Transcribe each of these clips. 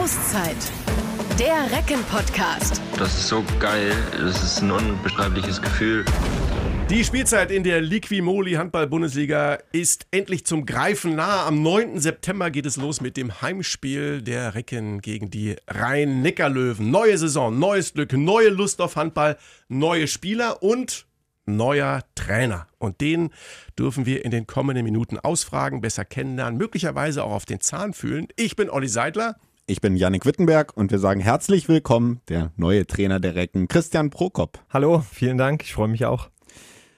Auszeit. Der Recken-Podcast. Das ist so geil. Das ist ein unbeschreibliches Gefühl. Die Spielzeit in der Liquimoli Handball-Bundesliga ist endlich zum Greifen nah. Am 9. September geht es los mit dem Heimspiel der Recken gegen die Rhein-Neckar-Löwen. Neue Saison, neues Glück, neue Lust auf Handball, neue Spieler und neuer Trainer. Und den dürfen wir in den kommenden Minuten ausfragen, besser kennenlernen, möglicherweise auch auf den Zahn fühlen. Ich bin Olli Seidler. Ich bin Yannick Wittenberg und wir sagen herzlich willkommen, der neue Trainer der Recken, Christian Prokop. Hallo, vielen Dank, ich freue mich auch.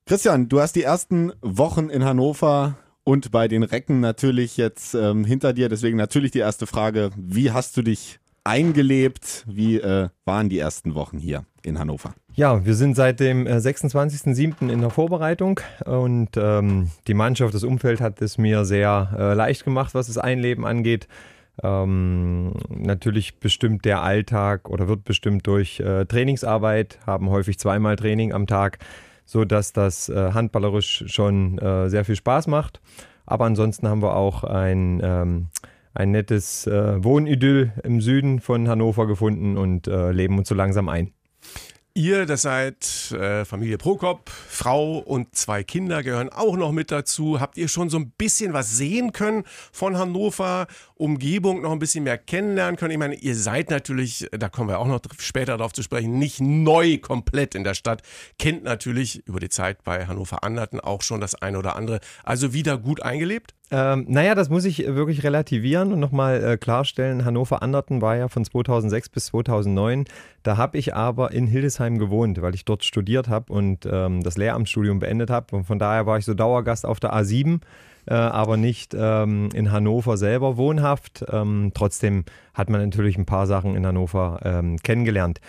Christian, du hast die ersten Wochen in Hannover und bei den Recken natürlich jetzt ähm, hinter dir. Deswegen natürlich die erste Frage, wie hast du dich eingelebt? Wie äh, waren die ersten Wochen hier in Hannover? Ja, wir sind seit dem 26.07. Äh, in der Vorbereitung und ähm, die Mannschaft, das Umfeld hat es mir sehr äh, leicht gemacht, was das Einleben angeht. Ähm, natürlich bestimmt der Alltag oder wird bestimmt durch äh, Trainingsarbeit, haben häufig zweimal Training am Tag so dass das äh, handballerisch schon äh, sehr viel Spaß macht. Aber ansonsten haben wir auch ein, ähm, ein nettes äh, Wohnidyll im Süden von Hannover gefunden und äh, leben uns so langsam ein. Ihr, das seid äh, Familie Prokop, Frau und zwei Kinder gehören auch noch mit dazu. Habt ihr schon so ein bisschen was sehen können von Hannover, Umgebung noch ein bisschen mehr kennenlernen können? Ich meine, ihr seid natürlich, da kommen wir auch noch später darauf zu sprechen, nicht neu komplett in der Stadt, kennt natürlich über die Zeit bei Hannover Anderten auch schon das eine oder andere. Also wieder gut eingelebt? Ähm, naja, das muss ich wirklich relativieren und nochmal äh, klarstellen. Hannover Anderten war ja von 2006 bis 2009. Da habe ich aber in Hildesheim gewohnt, weil ich dort studiert habe und ähm, das Lehramtsstudium beendet habe. Und von daher war ich so Dauergast auf der A7. Äh, aber nicht ähm, in Hannover selber wohnhaft. Ähm, trotzdem hat man natürlich ein paar Sachen in Hannover ähm, kennengelernt.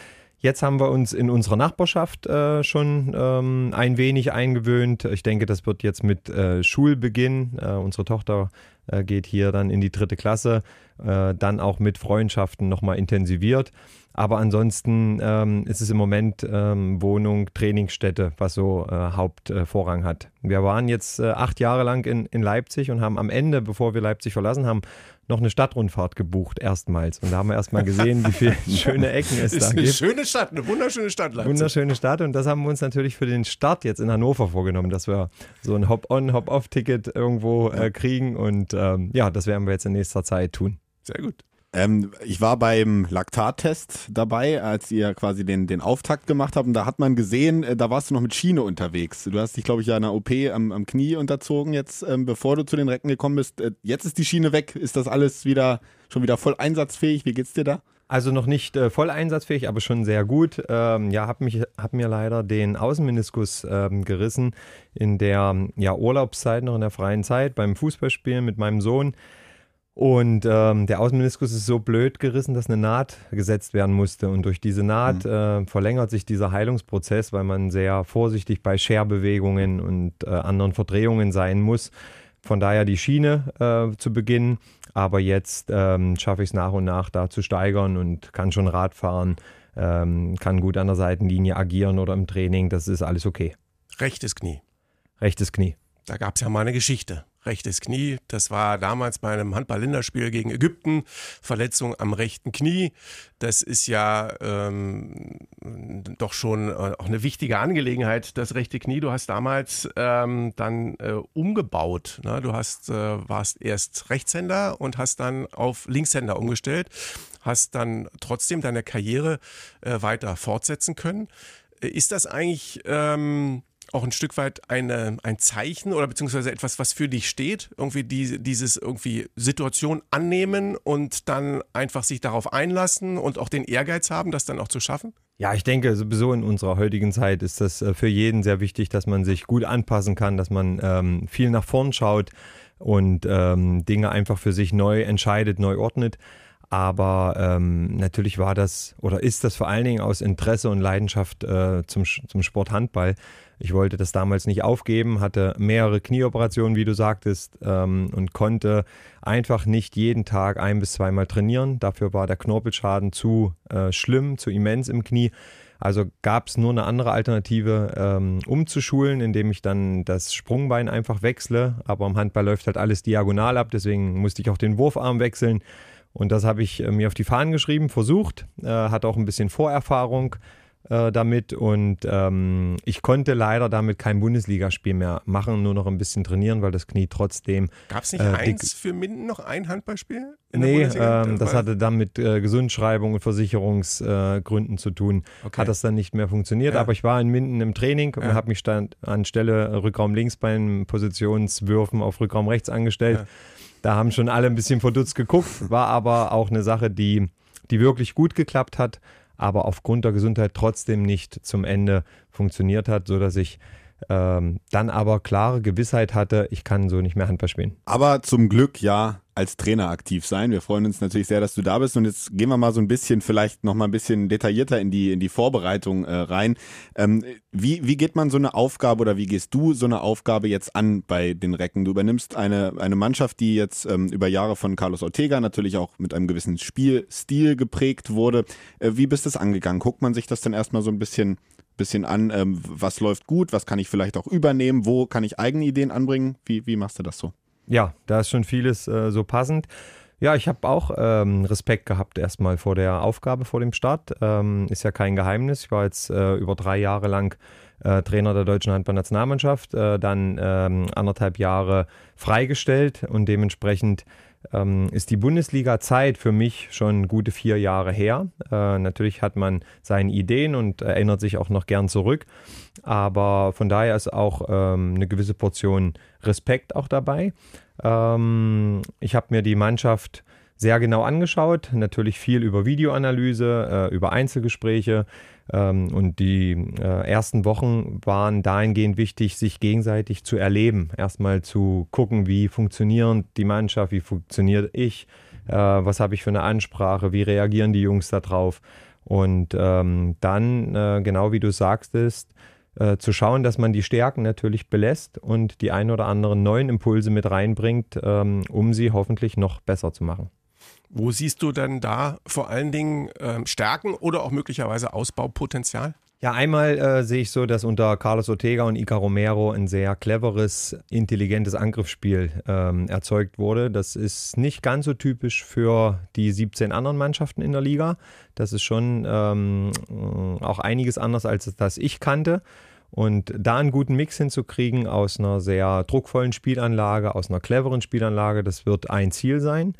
Jetzt haben wir uns in unserer Nachbarschaft äh, schon ähm, ein wenig eingewöhnt. Ich denke, das wird jetzt mit äh, Schulbeginn. Äh, unsere Tochter äh, geht hier dann in die dritte Klasse, äh, dann auch mit Freundschaften nochmal intensiviert. Aber ansonsten ähm, ist es im Moment ähm, Wohnung, Trainingsstätte, was so äh, Hauptvorrang hat. Wir waren jetzt acht Jahre lang in, in Leipzig und haben am Ende, bevor wir Leipzig verlassen haben, noch eine Stadtrundfahrt gebucht, erstmals. Und da haben wir erstmal gesehen, wie viele schöne Ecken es da eine gibt. Eine schöne Stadt, eine wunderschöne Stadt, Leipzig. Wunderschöne Stadt. Und das haben wir uns natürlich für den Start jetzt in Hannover vorgenommen, dass wir so ein Hop-on, Hop-off-Ticket irgendwo äh, kriegen. Und ähm, ja, das werden wir jetzt in nächster Zeit tun. Sehr gut. Ähm, ich war beim Laktattest dabei, als ihr quasi den, den Auftakt gemacht habt. Und da hat man gesehen, äh, da warst du noch mit Schiene unterwegs. Du hast dich, glaube ich, ja einer OP am, am Knie unterzogen jetzt, ähm, bevor du zu den Recken gekommen bist. Äh, jetzt ist die Schiene weg. Ist das alles wieder schon wieder voll einsatzfähig? Wie geht's dir da? Also noch nicht äh, voll einsatzfähig, aber schon sehr gut. Ähm, ja, habe hab mir leider den Außenmeniskus ähm, gerissen in der ja, Urlaubszeit, noch in der freien Zeit beim Fußballspielen mit meinem Sohn. Und ähm, der Außenmeniskus ist so blöd gerissen, dass eine Naht gesetzt werden musste. Und durch diese Naht mhm. äh, verlängert sich dieser Heilungsprozess, weil man sehr vorsichtig bei Scherbewegungen und äh, anderen Verdrehungen sein muss. Von daher die Schiene äh, zu Beginn. Aber jetzt ähm, schaffe ich es nach und nach da zu steigern und kann schon Rad fahren, ähm, kann gut an der Seitenlinie agieren oder im Training. Das ist alles okay. Rechtes Knie. Rechtes Knie. Da gab es ja mal eine Geschichte rechtes Knie. Das war damals bei einem Handball-Länderspiel gegen Ägypten. Verletzung am rechten Knie. Das ist ja ähm, doch schon äh, auch eine wichtige Angelegenheit, das rechte Knie. Du hast damals ähm, dann äh, umgebaut. Ne? Du hast, äh, warst erst Rechtshänder und hast dann auf Linkshänder umgestellt. Hast dann trotzdem deine Karriere äh, weiter fortsetzen können. Ist das eigentlich... Ähm, auch ein Stück weit eine, ein Zeichen oder beziehungsweise etwas, was für dich steht? Irgendwie die, dieses irgendwie Situation annehmen und dann einfach sich darauf einlassen und auch den Ehrgeiz haben, das dann auch zu schaffen? Ja, ich denke, sowieso in unserer heutigen Zeit ist das äh, für jeden sehr wichtig, dass man sich gut anpassen kann, dass man ähm, viel nach vorn schaut und ähm, Dinge einfach für sich neu entscheidet, neu ordnet. Aber ähm, natürlich war das oder ist das vor allen Dingen aus Interesse und Leidenschaft äh, zum, zum Sport Handball. Ich wollte das damals nicht aufgeben, hatte mehrere Knieoperationen, wie du sagtest, ähm, und konnte einfach nicht jeden Tag ein bis zweimal trainieren. Dafür war der Knorpelschaden zu äh, schlimm, zu immens im Knie. Also gab es nur eine andere Alternative, ähm, umzuschulen, indem ich dann das Sprungbein einfach wechsle. Aber im Handball läuft halt alles diagonal ab, deswegen musste ich auch den Wurfarm wechseln. Und das habe ich äh, mir auf die Fahnen geschrieben, versucht, äh, hat auch ein bisschen Vorerfahrung äh, damit und ähm, ich konnte leider damit kein Bundesligaspiel mehr machen, nur noch ein bisschen trainieren, weil das Knie trotzdem. Gab es nicht äh, eins für Minden noch ein Handballspiel? Nee, ähm, das hatte dann mit äh, Gesundschreibung und Versicherungsgründen äh, zu tun. Okay. Hat das dann nicht mehr funktioniert. Ja. Aber ich war in Minden im Training und Ja. habe mich dann anstelle Rückraum links bei den Positionswürfen auf Rückraum rechts angestellt. Ja. Da haben schon alle ein bisschen verdutzt geguckt, war aber auch eine Sache, die, die wirklich gut geklappt hat, aber aufgrund der Gesundheit trotzdem nicht zum Ende funktioniert hat, sodass ich ähm, dann aber klare Gewissheit hatte, ich kann so nicht mehr Handball spielen. Aber zum Glück ja als Trainer aktiv sein. Wir freuen uns natürlich sehr, dass du da bist. Und jetzt gehen wir mal so ein bisschen, vielleicht noch mal ein bisschen detaillierter in die, in die Vorbereitung äh, rein. Ähm, wie, wie geht man so eine Aufgabe oder wie gehst du so eine Aufgabe jetzt an bei den Recken? Du übernimmst eine, eine Mannschaft, die jetzt ähm, über Jahre von Carlos Ortega natürlich auch mit einem gewissen Spielstil geprägt wurde. Äh, wie bist du es angegangen? Guckt man sich das dann erstmal so ein bisschen bisschen an, ähm, was läuft gut, was kann ich vielleicht auch übernehmen, wo kann ich eigene Ideen anbringen? Wie, wie machst du das so? Ja, da ist schon vieles äh, so passend. Ja, ich habe auch ähm, Respekt gehabt erstmal vor der Aufgabe vor dem Start. Ähm, ist ja kein Geheimnis. Ich war jetzt äh, über drei Jahre lang äh, Trainer der deutschen Handballnationalmannschaft, äh, dann ähm, anderthalb Jahre freigestellt und dementsprechend ähm, ist die Bundesliga-Zeit für mich schon gute vier Jahre her. Äh, natürlich hat man seine Ideen und erinnert sich auch noch gern zurück, aber von daher ist auch ähm, eine gewisse Portion Respekt auch dabei. Ähm, ich habe mir die Mannschaft sehr genau angeschaut, natürlich viel über Videoanalyse, äh, über Einzelgespräche ähm, und die äh, ersten Wochen waren dahingehend wichtig, sich gegenseitig zu erleben. Erstmal zu gucken, wie funktioniert die Mannschaft, wie funktioniert ich, äh, was habe ich für eine Ansprache, wie reagieren die Jungs darauf. Und ähm, dann, äh, genau wie du sagtest, äh, zu schauen, dass man die Stärken natürlich belässt und die ein oder anderen neuen Impulse mit reinbringt, ähm, um sie hoffentlich noch besser zu machen. Wo siehst du denn da vor allen Dingen ähm, Stärken oder auch möglicherweise Ausbaupotenzial? Ja, einmal äh, sehe ich so, dass unter Carlos Ortega und Ica Romero ein sehr cleveres, intelligentes Angriffsspiel ähm, erzeugt wurde. Das ist nicht ganz so typisch für die 17 anderen Mannschaften in der Liga. Das ist schon ähm, auch einiges anders, als das ich kannte. Und da einen guten Mix hinzukriegen aus einer sehr druckvollen Spielanlage, aus einer cleveren Spielanlage, das wird ein Ziel sein.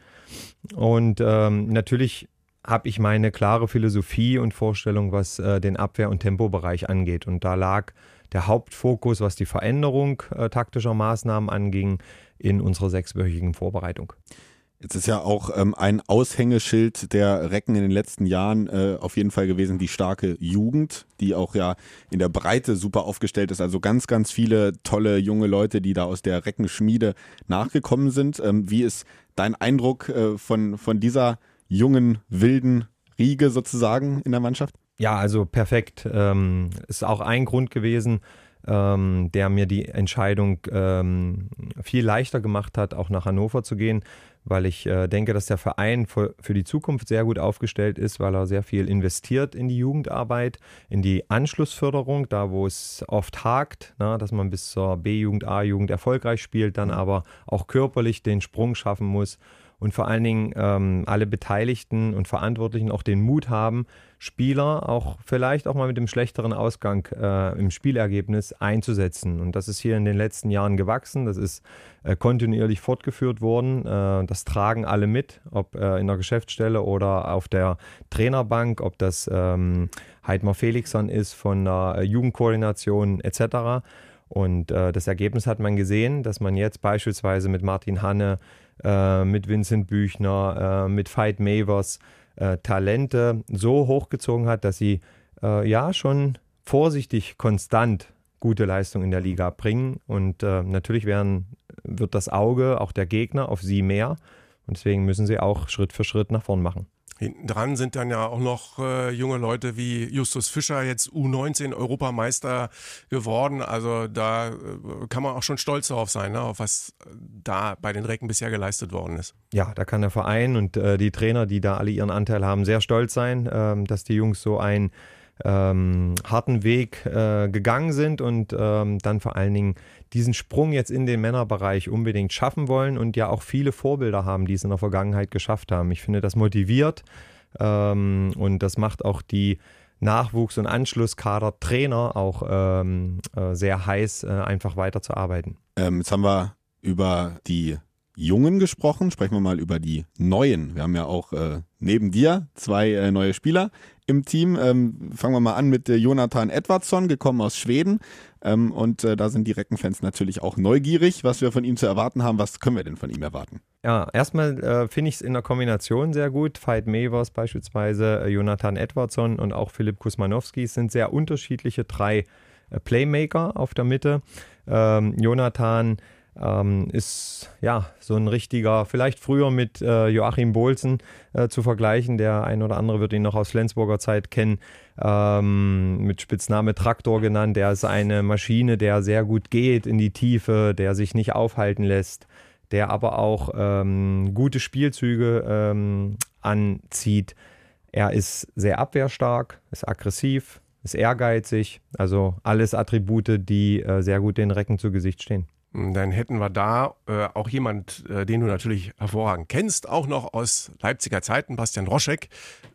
Und ähm, natürlich habe ich meine klare Philosophie und Vorstellung, was äh, den Abwehr- und Tempobereich angeht. Und da lag der Hauptfokus, was die Veränderung äh, taktischer Maßnahmen anging, in unserer sechswöchigen Vorbereitung. Jetzt ist ja auch ähm, ein Aushängeschild der Recken in den letzten Jahren äh, auf jeden Fall gewesen die starke Jugend, die auch ja in der Breite super aufgestellt ist. Also ganz, ganz viele tolle junge Leute, die da aus der Reckenschmiede nachgekommen sind. Ähm, wie ist dein Eindruck äh, von, von dieser jungen, wilden Riege sozusagen in der Mannschaft? Ja, also perfekt. Ähm, ist auch ein Grund gewesen, ähm, der mir die Entscheidung ähm, viel leichter gemacht hat, auch nach Hannover zu gehen, weil ich äh, denke, dass der Verein für, für die Zukunft sehr gut aufgestellt ist, weil er sehr viel investiert in die Jugendarbeit, in die Anschlussförderung, da wo es oft hakt, na, dass man bis zur B-Jugend, A-Jugend erfolgreich spielt, dann aber auch körperlich den Sprung schaffen muss und vor allen Dingen ähm, alle Beteiligten und Verantwortlichen auch den Mut haben, Spieler auch vielleicht auch mal mit dem schlechteren Ausgang äh, im Spielergebnis einzusetzen. Und das ist hier in den letzten Jahren gewachsen, das ist äh, kontinuierlich fortgeführt worden. Äh, das tragen alle mit, ob äh, in der Geschäftsstelle oder auf der Trainerbank, ob das ähm, Heidmar Felixson ist von der äh, Jugendkoordination etc. Und äh, das Ergebnis hat man gesehen, dass man jetzt beispielsweise mit Martin Hanne, mit Vincent Büchner, mit Veit Mavers äh, Talente so hochgezogen hat, dass sie äh, ja schon vorsichtig konstant gute Leistung in der Liga bringen. Und äh, natürlich werden, wird das Auge, auch der Gegner, auf sie mehr. Und deswegen müssen sie auch Schritt für Schritt nach vorn machen. Hinten dran sind dann ja auch noch äh, junge Leute wie Justus Fischer, jetzt U19 Europameister geworden. Also da äh, kann man auch schon stolz darauf sein, ne, auf was da bei den Recken bisher geleistet worden ist. Ja, da kann der Verein und äh, die Trainer, die da alle ihren Anteil haben, sehr stolz sein, ähm, dass die Jungs so ein ähm, harten Weg äh, gegangen sind und ähm, dann vor allen Dingen diesen Sprung jetzt in den Männerbereich unbedingt schaffen wollen und ja auch viele Vorbilder haben, die es in der Vergangenheit geschafft haben. Ich finde, das motiviert ähm, und das macht auch die Nachwuchs- und Anschlusskader Trainer auch ähm, äh, sehr heiß, äh, einfach weiterzuarbeiten. Ähm, jetzt haben wir über die Jungen gesprochen, sprechen wir mal über die Neuen. Wir haben ja auch äh, neben dir zwei äh, neue Spieler im Team. Ähm, fangen wir mal an mit äh, Jonathan Edwardsson, gekommen aus Schweden. Ähm, und äh, da sind die Reckenfans natürlich auch neugierig, was wir von ihm zu erwarten haben. Was können wir denn von ihm erwarten? Ja, erstmal äh, finde ich es in der Kombination sehr gut. Veit Mevers beispielsweise, äh, Jonathan Edwardsson und auch Philipp Kusmanowski sind sehr unterschiedliche drei Playmaker auf der Mitte. Ähm, Jonathan ähm, ist ja so ein richtiger, vielleicht früher mit äh, Joachim Bolzen äh, zu vergleichen. Der ein oder andere wird ihn noch aus Flensburger Zeit kennen, ähm, mit Spitzname Traktor genannt. Der ist eine Maschine, der sehr gut geht in die Tiefe, der sich nicht aufhalten lässt, der aber auch ähm, gute Spielzüge ähm, anzieht. Er ist sehr abwehrstark, ist aggressiv, ist ehrgeizig, also alles Attribute, die äh, sehr gut den Recken zu Gesicht stehen. Dann hätten wir da äh, auch jemand, äh, den du natürlich hervorragend kennst, auch noch aus Leipziger Zeiten, Bastian Roschek,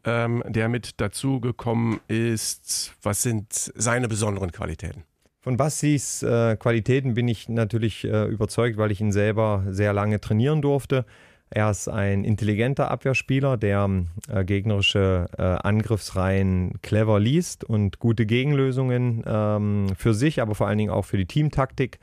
ähm, der mit dazu gekommen ist. Was sind seine besonderen Qualitäten? Von Bastis äh, Qualitäten bin ich natürlich äh, überzeugt, weil ich ihn selber sehr lange trainieren durfte. Er ist ein intelligenter Abwehrspieler, der äh, gegnerische äh, Angriffsreihen clever liest und gute Gegenlösungen ähm, für sich, aber vor allen Dingen auch für die Teamtaktik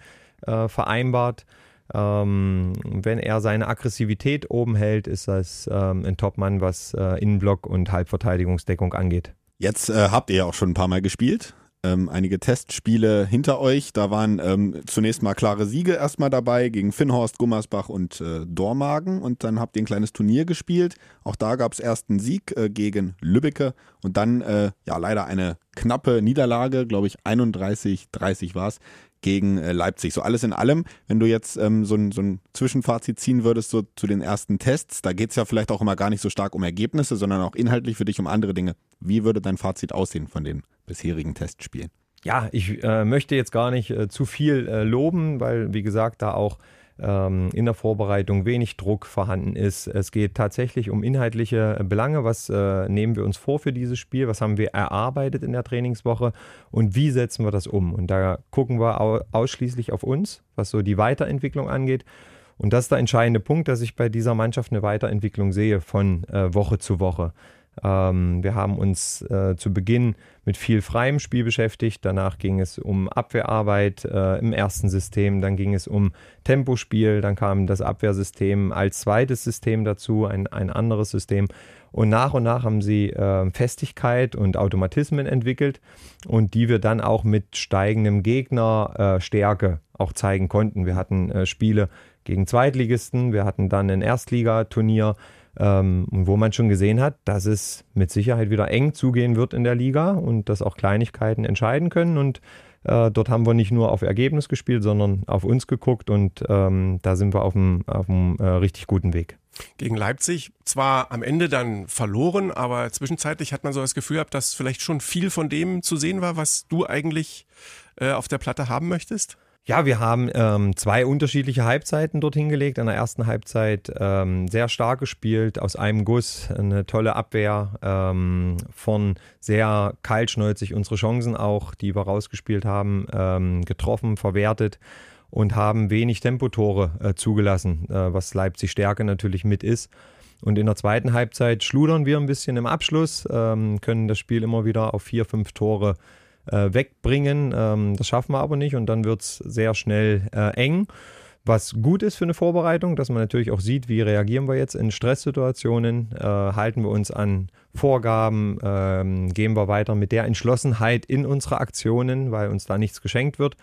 äh, vereinbart. Ähm, wenn er seine Aggressivität oben hält, ist das ähm, ein Topmann, was äh, Innenblock und Halbverteidigungsdeckung angeht. Jetzt äh, habt ihr ja auch schon ein paar Mal gespielt. Ähm, einige Testspiele hinter euch. Da waren ähm, zunächst mal klare Siege erstmal dabei gegen Finnhorst, Gummersbach und äh, Dormagen. Und dann habt ihr ein kleines Turnier gespielt. Auch da gab es erst einen Sieg äh, gegen Lübbecke und dann äh, ja leider eine knappe Niederlage, glaube ich 31-30 war es, gegen äh, Leipzig. So alles in allem, wenn du jetzt ähm, so, ein, so ein Zwischenfazit ziehen würdest so zu den ersten Tests, da geht es ja vielleicht auch immer gar nicht so stark um Ergebnisse, sondern auch inhaltlich für dich um andere Dinge. Wie würde dein Fazit aussehen von den bisherigen Testspielen? Ja, ich äh, möchte jetzt gar nicht äh, zu viel äh, loben, weil, wie gesagt, da auch ähm, in der Vorbereitung wenig Druck vorhanden ist. Es geht tatsächlich um inhaltliche Belange. Was äh, nehmen wir uns vor für dieses Spiel? Was haben wir erarbeitet in der Trainingswoche? Und wie setzen wir das um? Und da gucken wir au ausschließlich auf uns, was so die Weiterentwicklung angeht. Und das ist der entscheidende Punkt, dass ich bei dieser Mannschaft eine Weiterentwicklung sehe von äh, Woche zu Woche. Ähm, wir haben uns äh, zu Beginn mit viel freiem Spiel beschäftigt. Danach ging es um Abwehrarbeit äh, im ersten System. Dann ging es um Tempospiel. Dann kam das Abwehrsystem als zweites System dazu, ein, ein anderes System. Und nach und nach haben sie äh, Festigkeit und Automatismen entwickelt und die wir dann auch mit steigendem Gegnerstärke äh, auch zeigen konnten. Wir hatten äh, Spiele gegen Zweitligisten, wir hatten dann ein Erstligaturnier ähm, wo man schon gesehen hat, dass es mit Sicherheit wieder eng zugehen wird in der Liga und dass auch Kleinigkeiten entscheiden können. Und äh, dort haben wir nicht nur auf Ergebnis gespielt, sondern auf uns geguckt und ähm, da sind wir auf einem, auf einem äh, richtig guten Weg. Gegen Leipzig zwar am Ende dann verloren, aber zwischenzeitlich hat man so das Gefühl gehabt, dass vielleicht schon viel von dem zu sehen war, was du eigentlich äh, auf der Platte haben möchtest? Ja, wir haben ähm, zwei unterschiedliche Halbzeiten dort hingelegt. In der ersten Halbzeit ähm, sehr stark gespielt, aus einem Guss, eine tolle Abwehr, ähm, von sehr kaltschnäuzig unsere Chancen auch, die wir rausgespielt haben, ähm, getroffen, verwertet und haben wenig Tempotore äh, zugelassen, äh, was Leipzig Stärke natürlich mit ist. Und in der zweiten Halbzeit schludern wir ein bisschen im Abschluss, ähm, können das Spiel immer wieder auf vier, fünf Tore äh, wegbringen. Ähm, das schaffen wir aber nicht und dann wird es sehr schnell äh, eng. Was gut ist für eine Vorbereitung, dass man natürlich auch sieht, wie reagieren wir jetzt in Stresssituationen, äh, halten wir uns an Vorgaben, ähm, gehen wir weiter mit der Entschlossenheit in unsere Aktionen, weil uns da nichts geschenkt wird.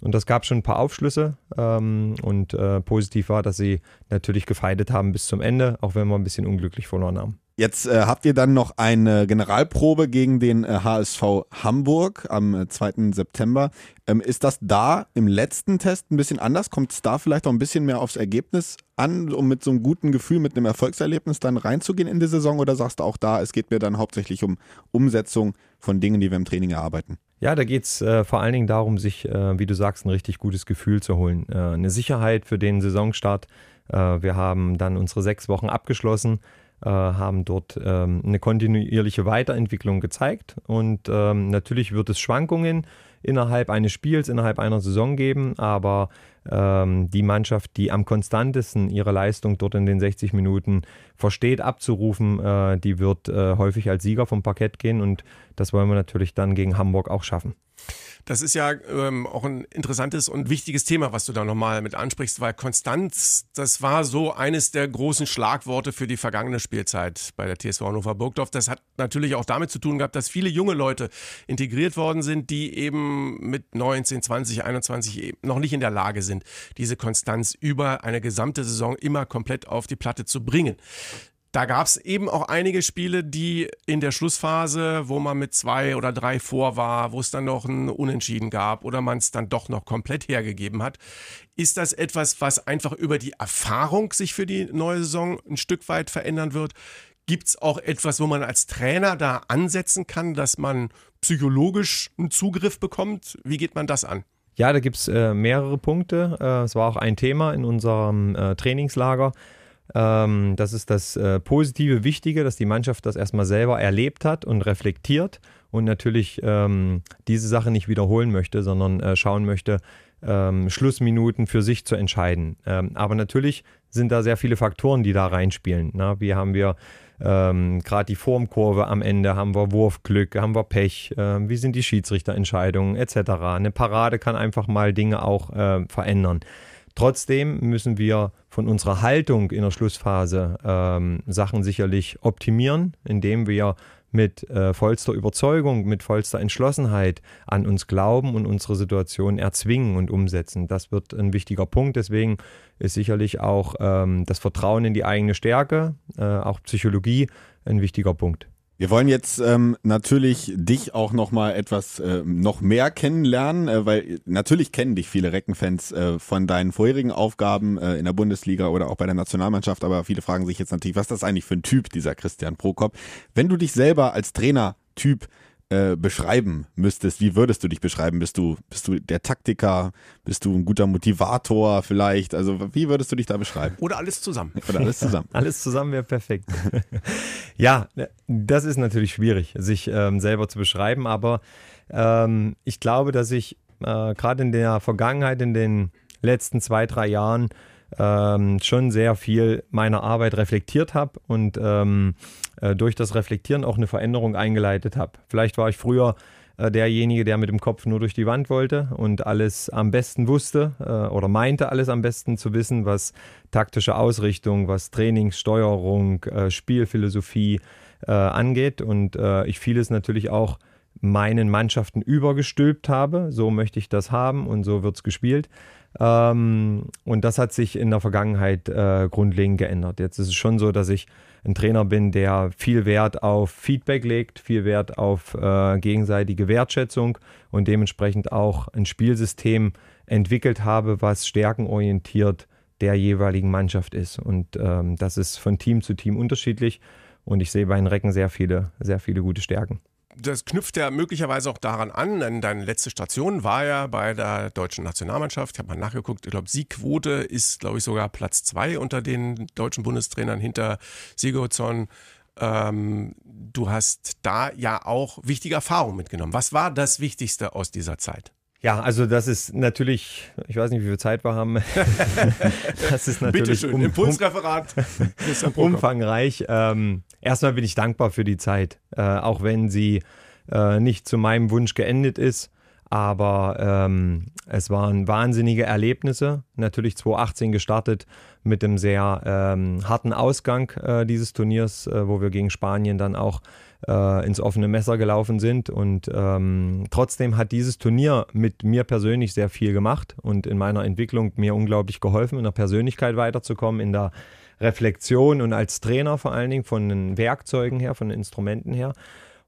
Und das gab schon ein paar Aufschlüsse ähm, und äh, positiv war, dass sie natürlich gefeitet haben bis zum Ende, auch wenn wir ein bisschen unglücklich verloren haben. Jetzt äh, habt ihr dann noch eine Generalprobe gegen den äh, HSV Hamburg am äh, 2. September. Ähm, ist das da im letzten Test ein bisschen anders? Kommt es da vielleicht auch ein bisschen mehr aufs Ergebnis an, um mit so einem guten Gefühl, mit einem Erfolgserlebnis dann reinzugehen in die Saison? Oder sagst du auch da, es geht mir dann hauptsächlich um Umsetzung von Dingen, die wir im Training erarbeiten? Ja, da geht es äh, vor allen Dingen darum, sich, äh, wie du sagst, ein richtig gutes Gefühl zu holen. Äh, eine Sicherheit für den Saisonstart. Äh, wir haben dann unsere sechs Wochen abgeschlossen, haben dort ähm, eine kontinuierliche Weiterentwicklung gezeigt. Und ähm, natürlich wird es Schwankungen innerhalb eines Spiels, innerhalb einer Saison geben, aber die Mannschaft, die am konstantesten ihre Leistung dort in den 60 Minuten versteht abzurufen, äh, die wird äh, häufig als Sieger vom Parkett gehen und das wollen wir natürlich dann gegen Hamburg auch schaffen. Das ist ja ähm, auch ein interessantes und wichtiges Thema, was du da nochmal mit ansprichst, weil Konstanz, das war so eines der großen Schlagworte für die vergangene Spielzeit bei der TSV Hannover Burgdorf. Das hat natürlich auch damit zu tun gehabt, dass viele junge Leute integriert worden sind, die eben mit 19, 20, 21 noch nicht in der Lage sind, diese Konstanz über eine gesamte Saison immer komplett auf die Platte zu bringen. Da gab es eben auch einige Spiele, die in der Schlussphase, wo man mit zwei oder drei vor war, wo es dann noch ein Unentschieden gab oder man es dann doch noch komplett hergegeben hat. Ist das etwas, was einfach über die Erfahrung sich für die neue Saison ein Stück weit verändern wird? Gibt es auch etwas, wo man als Trainer da ansetzen kann, dass man psychologisch einen Zugriff bekommt? Wie geht man das an? Ja, da gibt es äh, mehrere Punkte. Äh, es war auch ein Thema in unserem äh, Trainingslager. Ähm, das ist das äh, Positive, Wichtige, dass die Mannschaft das erstmal selber erlebt hat und reflektiert und natürlich ähm, diese Sache nicht wiederholen möchte, sondern schauen möchte, ähm, Schlussminuten für sich zu entscheiden. Ähm, aber natürlich sind da sehr viele Faktoren, die da reinspielen. Na, wie haben wir ähm, gerade die Formkurve am Ende, haben wir Wurfglück, haben wir Pech, äh, wie sind die Schiedsrichterentscheidungen etc. Eine Parade kann einfach mal Dinge auch äh, verändern. Trotzdem müssen wir von unserer Haltung in der Schlussphase ähm, Sachen sicherlich optimieren, indem wir mit äh, vollster Überzeugung, mit vollster Entschlossenheit an uns glauben und unsere Situation erzwingen und umsetzen. Das wird ein wichtiger Punkt. Deswegen ist sicherlich auch ähm, das Vertrauen in die eigene Stärke, äh, auch Psychologie, ein wichtiger Punkt. Wir wollen jetzt ähm, natürlich dich auch noch mal etwas äh, noch mehr kennenlernen, äh, weil natürlich kennen dich viele Reckenfans äh, von deinen vorherigen Aufgaben äh, in der Bundesliga oder auch bei der Nationalmannschaft, aber viele fragen sich jetzt natürlich, was ist das eigentlich für ein Typ, dieser Christian Prokop? Wenn du dich selber als Trainertyp äh, beschreiben müsstest, wie würdest du dich beschreiben? Bist du, bist du der Taktiker? Bist du ein guter Motivator vielleicht? Also wie würdest du dich da beschreiben? Oder alles zusammen. Oder alles zusammen. alles zusammen wäre perfekt. ja, das ist natürlich schwierig, sich ähm, selber zu beschreiben, aber ähm, ich glaube, dass ich äh, gerade in der Vergangenheit, in den letzten zwei, drei Jahren ähm, schon sehr viel meiner Arbeit reflektiert habe und ähm, äh, durch das Reflektieren auch eine Veränderung eingeleitet habe. Vielleicht war ich früher äh, derjenige, der mit dem Kopf nur durch die Wand wollte und alles am besten wusste äh, oder meinte alles am besten zu wissen, was taktische Ausrichtung, was Trainingssteuerung, äh, Spielphilosophie äh, angeht. Und äh, ich vieles natürlich auch meinen Mannschaften übergestülpt habe. So möchte ich das haben und so wird es gespielt. Ähm, und das hat sich in der Vergangenheit äh, grundlegend geändert. Jetzt ist es schon so, dass ich ein Trainer bin, der viel Wert auf Feedback legt, viel Wert auf äh, gegenseitige Wertschätzung und dementsprechend auch ein Spielsystem entwickelt habe, was stärkenorientiert der jeweiligen Mannschaft ist. Und ähm, das ist von Team zu Team unterschiedlich. Und ich sehe bei den Recken sehr viele, sehr viele gute Stärken das knüpft ja möglicherweise auch daran an, denn deine letzte Station war ja bei der deutschen Nationalmannschaft. Ich habe mal nachgeguckt, ich glaube, Siegquote ist, glaube ich, sogar Platz zwei unter den deutschen Bundestrainern hinter Sigurdsson. Ähm, du hast da ja auch wichtige Erfahrungen mitgenommen. Was war das Wichtigste aus dieser Zeit? Ja, also das ist natürlich, ich weiß nicht, wie viel Zeit wir haben. das ist natürlich um, Impulsreferat. umfangreich. Ähm, erstmal bin ich dankbar für die Zeit, äh, auch wenn sie äh, nicht zu meinem Wunsch geendet ist. Aber ähm, es waren wahnsinnige Erlebnisse. Natürlich 2018 gestartet mit einem sehr ähm, harten Ausgang äh, dieses Turniers, äh, wo wir gegen Spanien dann auch äh, ins offene Messer gelaufen sind. Und ähm, trotzdem hat dieses Turnier mit mir persönlich sehr viel gemacht und in meiner Entwicklung mir unglaublich geholfen, in der Persönlichkeit weiterzukommen, in der Reflexion und als Trainer vor allen Dingen von den Werkzeugen her, von den Instrumenten her.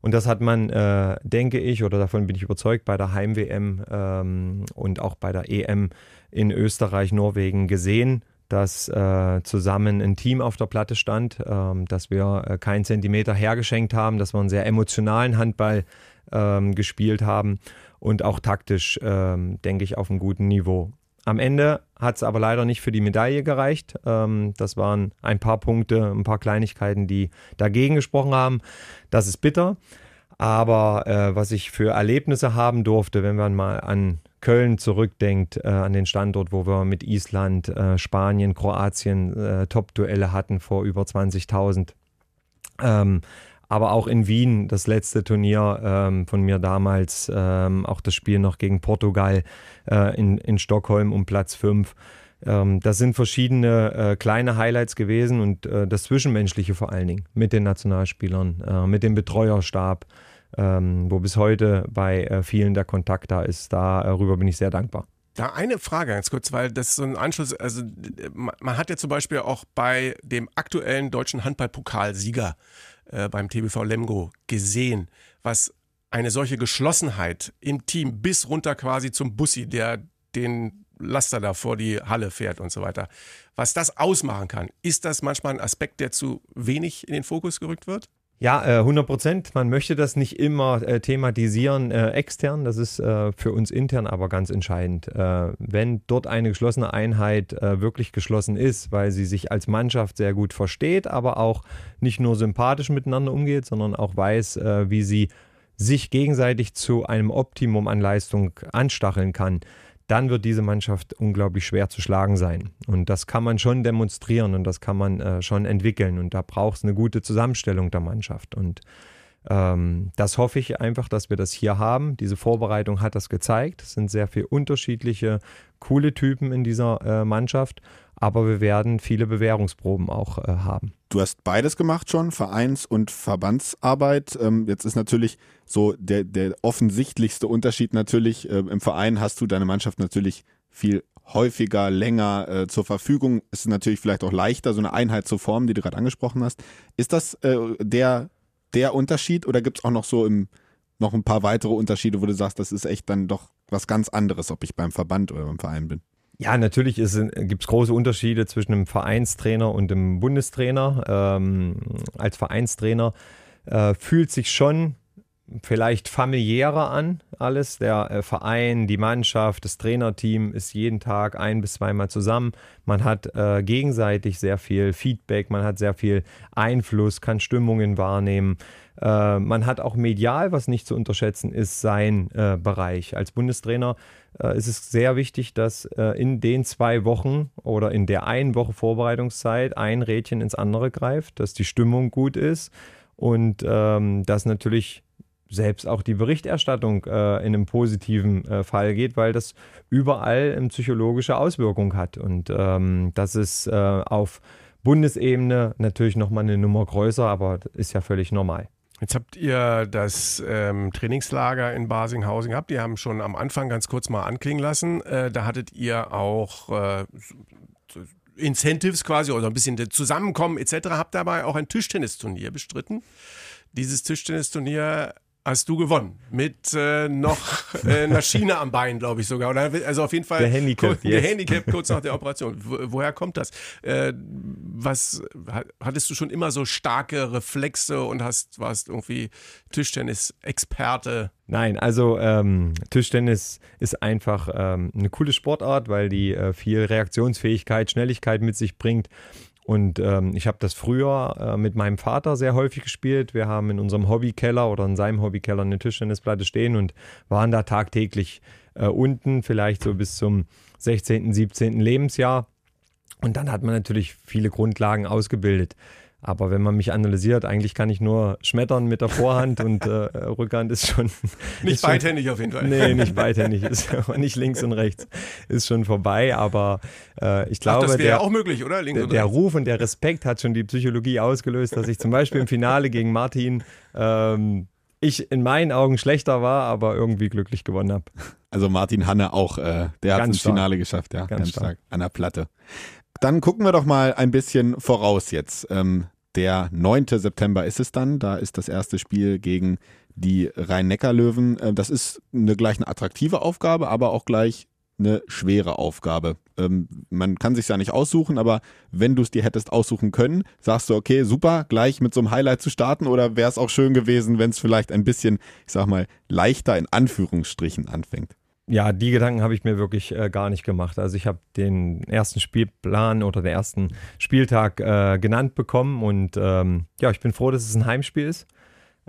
Und das hat man, äh, denke ich, oder davon bin ich überzeugt, bei der Heim-WM ähm, und auch bei der EM in Österreich, Norwegen gesehen, dass äh, zusammen ein Team auf der Platte stand, ähm, dass wir äh, keinen Zentimeter hergeschenkt haben, dass wir einen sehr emotionalen Handball ähm, gespielt haben und auch taktisch, ähm, denke ich, auf einem guten Niveau. Am Ende hat es aber leider nicht für die Medaille gereicht. Ähm, das waren ein paar Punkte, ein paar Kleinigkeiten, die dagegen gesprochen haben. Das ist bitter. Aber äh, was ich für Erlebnisse haben durfte, wenn man mal an Köln zurückdenkt, äh, an den Standort, wo wir mit Island, äh, Spanien, Kroatien äh, Top-Duelle hatten vor über 20.000. Ähm, aber auch in Wien, das letzte Turnier ähm, von mir damals, ähm, auch das Spiel noch gegen Portugal äh, in, in Stockholm um Platz 5. Ähm, das sind verschiedene äh, kleine Highlights gewesen und äh, das Zwischenmenschliche vor allen Dingen mit den Nationalspielern, mit dem Betreuerstab, ähm, wo bis heute bei äh, vielen der Kontakt da ist. Darüber bin ich sehr dankbar. Da eine Frage ganz kurz, weil das ist so ein Anschluss, also man hat ja zum Beispiel auch bei dem aktuellen deutschen Handballpokalsieger äh, beim TBV Lemgo gesehen, was eine solche Geschlossenheit im Team bis runter quasi zum Bussi, der den Laster da vor die Halle fährt und so weiter. Was das ausmachen kann, ist das manchmal ein Aspekt, der zu wenig in den Fokus gerückt wird? Ja, 100 äh, Prozent. Man möchte das nicht immer äh, thematisieren äh, extern. Das ist äh, für uns intern aber ganz entscheidend. Äh, wenn dort eine geschlossene Einheit wirklich geschlossen ist, weil sie sich als Mannschaft sehr gut versteht, aber auch nicht nur sympathisch miteinander umgeht, sondern auch weiß, wie sie sich gegenseitig zu einem Optimum an Leistung anstacheln kann, dann wird diese Mannschaft unglaublich schwer zu schlagen sein. Und das kann man schon demonstrieren und das kann man äh, schon entwickeln. Und da braucht es eine gute Zusammenstellung der Mannschaft. Und ähm, das hoffe ich einfach, dass wir das hier haben. Diese Vorbereitung hat das gezeigt. Es sind sehr viele unterschiedliche, coole Typen in dieser äh, Mannschaft aber wir werden viele Bewährungsproben auch äh, haben. Du hast beides gemacht schon, Vereins- und Verbandsarbeit. Ähm, jetzt ist natürlich so der, der offensichtlichste Unterschied natürlich, äh, im Verein hast du deine Mannschaft natürlich viel häufiger, länger äh, zur Verfügung. Es ist natürlich vielleicht auch leichter, so eine Einheit zu formen, die du gerade angesprochen hast. Ist das äh, der, der Unterschied oder gibt es auch noch so im, noch ein paar weitere Unterschiede, wo du sagst, das ist echt dann doch was ganz anderes, ob ich beim Verband oder beim Verein bin? Ja, natürlich gibt es große Unterschiede zwischen einem Vereinstrainer und einem Bundestrainer. Ähm, als Vereinstrainer äh, fühlt sich schon vielleicht familiärer an alles. Der äh, Verein, die Mannschaft, das Trainerteam ist jeden Tag ein bis zweimal zusammen. Man hat äh, gegenseitig sehr viel Feedback, man hat sehr viel Einfluss, kann Stimmungen wahrnehmen. Äh, man hat auch medial, was nicht zu unterschätzen ist, sein äh, Bereich. Als Bundestrainer äh, ist es sehr wichtig, dass äh, in den zwei Wochen oder in der einen Woche Vorbereitungszeit ein Rädchen ins andere greift, dass die Stimmung gut ist und ähm, dass natürlich selbst auch die Berichterstattung äh, in einem positiven äh, Fall geht, weil das überall eine psychologische Auswirkung hat. Und ähm, das ist äh, auf Bundesebene natürlich nochmal eine Nummer größer, aber ist ja völlig normal. Jetzt habt ihr das ähm, Trainingslager in Basinghausen gehabt. Die haben schon am Anfang ganz kurz mal anklingen lassen. Äh, da hattet ihr auch äh, Incentives quasi oder ein bisschen Zusammenkommen etc. Habt dabei auch ein Tischtennisturnier bestritten. Dieses Tischtennisturnier hast du gewonnen. Mit äh, noch äh, einer Schiene am Bein, glaube ich sogar. Oder, also auf jeden Fall. Der Handicap. Der yes. Handicap kurz nach der Operation. Wo, woher kommt das? Äh, was hattest du schon immer so starke Reflexe und hast warst irgendwie Tischtennis-Experte? Nein, also ähm, Tischtennis ist einfach ähm, eine coole Sportart, weil die äh, viel Reaktionsfähigkeit, Schnelligkeit mit sich bringt. Und ähm, ich habe das früher äh, mit meinem Vater sehr häufig gespielt. Wir haben in unserem Hobbykeller oder in seinem Hobbykeller eine Tischtennisplatte stehen und waren da tagtäglich äh, unten, vielleicht so bis zum 16., 17. Lebensjahr. Und dann hat man natürlich viele Grundlagen ausgebildet. Aber wenn man mich analysiert, eigentlich kann ich nur schmettern mit der Vorhand und äh, Rückhand ist schon. Nicht ist beidhändig schon, auf jeden Fall. Nee, nicht beidhändig. Ist nicht links und rechts. Ist schon vorbei. Aber äh, ich glaube. Ach, das wäre auch möglich, oder? Links der, der Ruf und der Respekt hat schon die Psychologie ausgelöst, dass ich zum Beispiel im Finale gegen Martin. Ähm, ich in meinen Augen schlechter war, aber irgendwie glücklich gewonnen habe. Also Martin Hanne auch, äh, der hat ins Finale geschafft, ja, ganz, ganz stark. stark. An der Platte. Dann gucken wir doch mal ein bisschen voraus jetzt. Ähm, der 9. September ist es dann. Da ist das erste Spiel gegen die Rhein-Neckar-Löwen. Äh, das ist eine, gleich eine attraktive Aufgabe, aber auch gleich eine schwere Aufgabe. ähm, man kann sich ja nicht aussuchen, aber wenn du es dir hättest aussuchen können, sagst du, okay, super, gleich mit so einem Highlight zu starten oder wäre es auch schön gewesen, wenn es vielleicht ein bisschen, ich sag mal, leichter in Anführungsstrichen anfängt? Ja, die Gedanken habe ich mir wirklich äh, gar nicht gemacht. Also ich habe den ersten Spielplan oder den ersten Spieltag äh, genannt bekommen und ähm, ja, ich bin froh, dass es ein Heimspiel ist.